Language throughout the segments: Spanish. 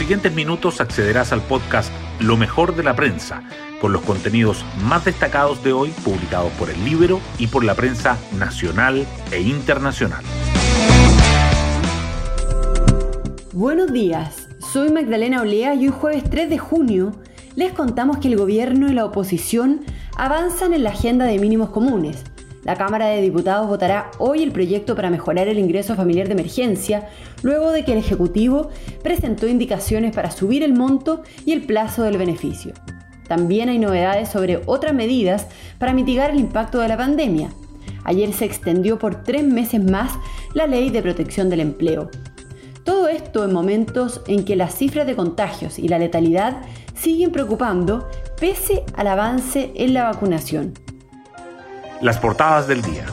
siguientes minutos accederás al podcast Lo mejor de la prensa, con los contenidos más destacados de hoy publicados por el Libro y por la prensa nacional e internacional. Buenos días, soy Magdalena Olea y hoy jueves 3 de junio les contamos que el gobierno y la oposición avanzan en la agenda de mínimos comunes. La Cámara de Diputados votará hoy el proyecto para mejorar el ingreso familiar de emergencia, luego de que el Ejecutivo presentó indicaciones para subir el monto y el plazo del beneficio. También hay novedades sobre otras medidas para mitigar el impacto de la pandemia. Ayer se extendió por tres meses más la ley de protección del empleo. Todo esto en momentos en que las cifras de contagios y la letalidad siguen preocupando pese al avance en la vacunación. Las portadas del día.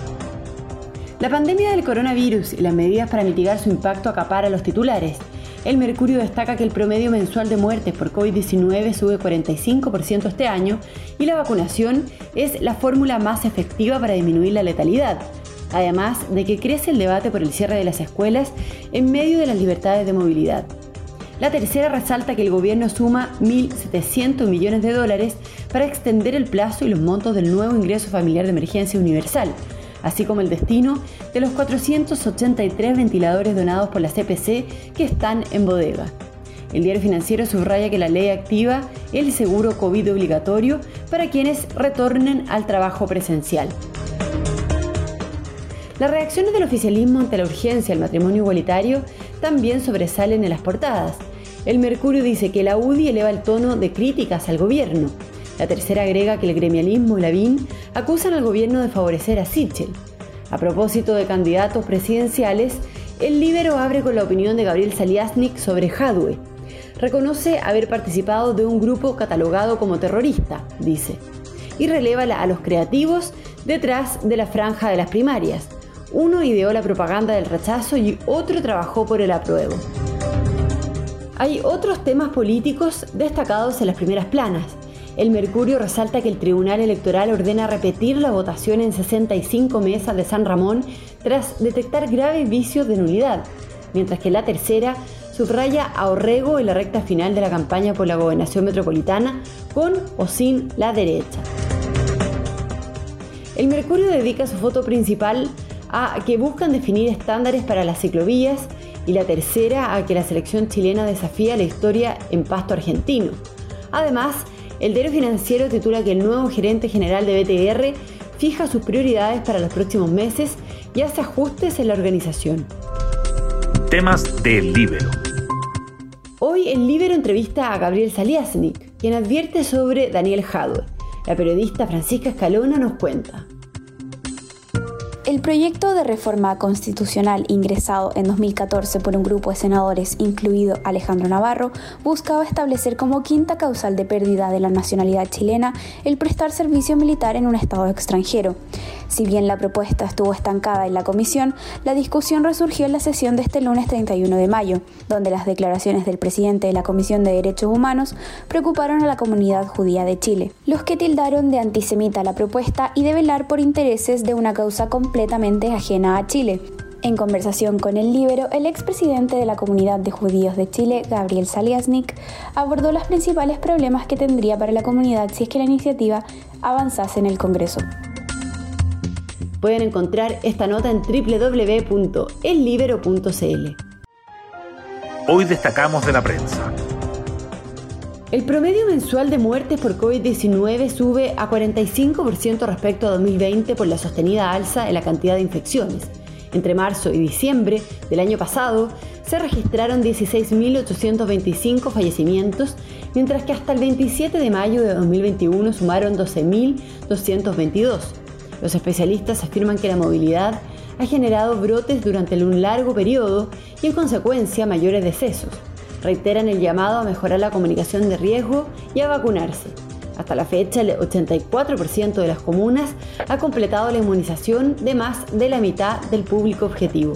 La pandemia del coronavirus y las medidas para mitigar su impacto acapara los titulares. El Mercurio destaca que el promedio mensual de muertes por COVID-19 sube 45% este año y la vacunación es la fórmula más efectiva para disminuir la letalidad, además de que crece el debate por el cierre de las escuelas en medio de las libertades de movilidad. La tercera resalta que el gobierno suma 1.700 millones de dólares para extender el plazo y los montos del nuevo ingreso familiar de emergencia universal, así como el destino de los 483 ventiladores donados por la CPC que están en bodega. El diario financiero subraya que la ley activa el seguro COVID obligatorio para quienes retornen al trabajo presencial. Las reacciones del oficialismo ante la urgencia del matrimonio igualitario también sobresalen en las portadas. El Mercurio dice que la UDI eleva el tono de críticas al gobierno. La tercera agrega que el gremialismo y la BIN acusan al gobierno de favorecer a Sichel. A propósito de candidatos presidenciales, el Libero abre con la opinión de Gabriel Saliasnik sobre Hadwe. Reconoce haber participado de un grupo catalogado como terrorista, dice, y releva a los creativos detrás de la franja de las primarias. Uno ideó la propaganda del rechazo y otro trabajó por el apruebo. Hay otros temas políticos destacados en las primeras planas. El Mercurio resalta que el Tribunal Electoral ordena repetir la votación en 65 mesas de San Ramón tras detectar graves vicios de nulidad, mientras que la tercera subraya a Orrego en la recta final de la campaña por la gobernación metropolitana con o sin la derecha. El Mercurio dedica su foto principal a que buscan definir estándares para las ciclovías y la tercera a que la selección chilena desafía la historia en pasto argentino. Además, el diario financiero titula que el nuevo gerente general de BTR fija sus prioridades para los próximos meses y hace ajustes en la organización. Temas del Libero. Hoy el Libero entrevista a Gabriel Saliasnik, quien advierte sobre Daniel Jadwe. La periodista Francisca Escalona nos cuenta. El proyecto de reforma constitucional ingresado en 2014 por un grupo de senadores, incluido Alejandro Navarro, buscaba establecer como quinta causal de pérdida de la nacionalidad chilena el prestar servicio militar en un Estado extranjero. Si bien la propuesta estuvo estancada en la comisión, la discusión resurgió en la sesión de este lunes 31 de mayo, donde las declaraciones del presidente de la Comisión de Derechos Humanos preocuparon a la comunidad judía de Chile, los que tildaron de antisemita la propuesta y de velar por intereses de una causa completamente ajena a Chile. En conversación con el Libero, el expresidente de la comunidad de judíos de Chile, Gabriel Saliasnik, abordó los principales problemas que tendría para la comunidad si es que la iniciativa avanzase en el Congreso. Pueden encontrar esta nota en www.ellibero.cl. Hoy destacamos de la prensa. El promedio mensual de muertes por COVID-19 sube a 45% respecto a 2020 por la sostenida alza en la cantidad de infecciones. Entre marzo y diciembre del año pasado se registraron 16.825 fallecimientos, mientras que hasta el 27 de mayo de 2021 sumaron 12.222. Los especialistas afirman que la movilidad ha generado brotes durante un largo periodo y en consecuencia mayores decesos. Reiteran el llamado a mejorar la comunicación de riesgo y a vacunarse. Hasta la fecha, el 84% de las comunas ha completado la inmunización de más de la mitad del público objetivo.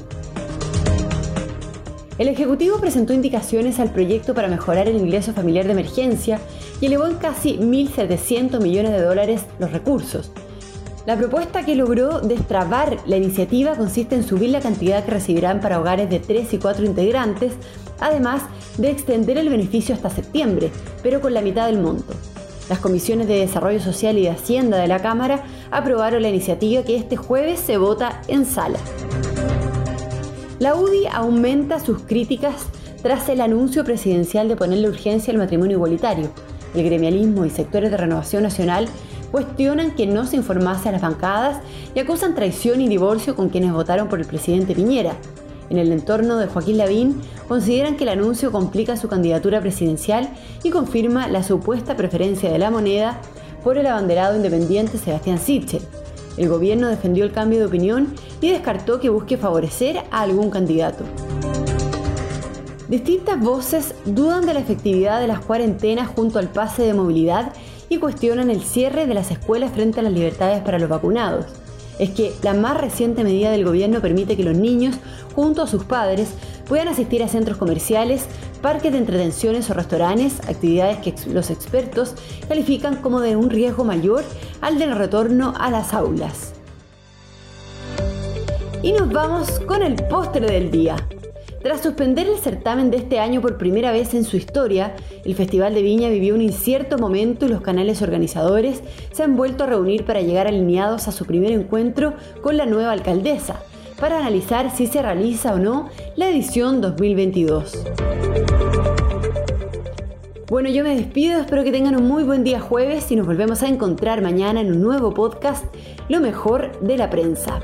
El Ejecutivo presentó indicaciones al proyecto para mejorar el ingreso familiar de emergencia y elevó en casi 1.700 millones de dólares los recursos, La propuesta que logró destrabar la iniciativa consiste en subir la cantidad que recibirán para hogares de 3 y 4 integrantes, además de extender el beneficio hasta septiembre, pero con la mitad del monto. Las comisiones de Desarrollo Social y de Hacienda de la Cámara aprobaron la iniciativa que este jueves se vota en sala. La UDI aumenta sus críticas tras el anuncio presidencial de ponerle urgencia al matrimonio igualitario. El gremialismo y sectores de renovación nacional cuestionan que no se informase a las bancadas y acusan traición y divorcio con quienes votaron por el presidente Piñera. En el entorno de Joaquín Lavín consideran que el anuncio complica su candidatura presidencial y confirma la supuesta preferencia de la moneda por el abanderado independiente Sebastián Sichel. El gobierno defendió el cambio de opinión y descartó que busque favorecer a algún candidato. Distintas voces dudan de la efectividad de las cuarentenas junto al pase de movilidad y cuestionan el cierre de las escuelas frente a las libertades para los vacunados. Es que la más reciente medida del gobierno permite que los niños, junto a sus padres, puedan asistir a centros comerciales, parques de entretenciones o restaurantes, actividades que los expertos califican como de un riesgo mayor al del retorno a las aulas. Y nos vamos con el postre del día. Tras suspender el certamen de este año por primera vez en su historia, el Festival de Viña vivió un incierto momento y los canales organizadores se han vuelto a reunir para llegar alineados a su primer encuentro con la nueva alcaldesa, para analizar si se realiza o no la edición 2022. Bueno, yo me despido, espero que tengan un muy buen día jueves y nos volvemos a encontrar mañana en un nuevo podcast, Lo mejor de la prensa.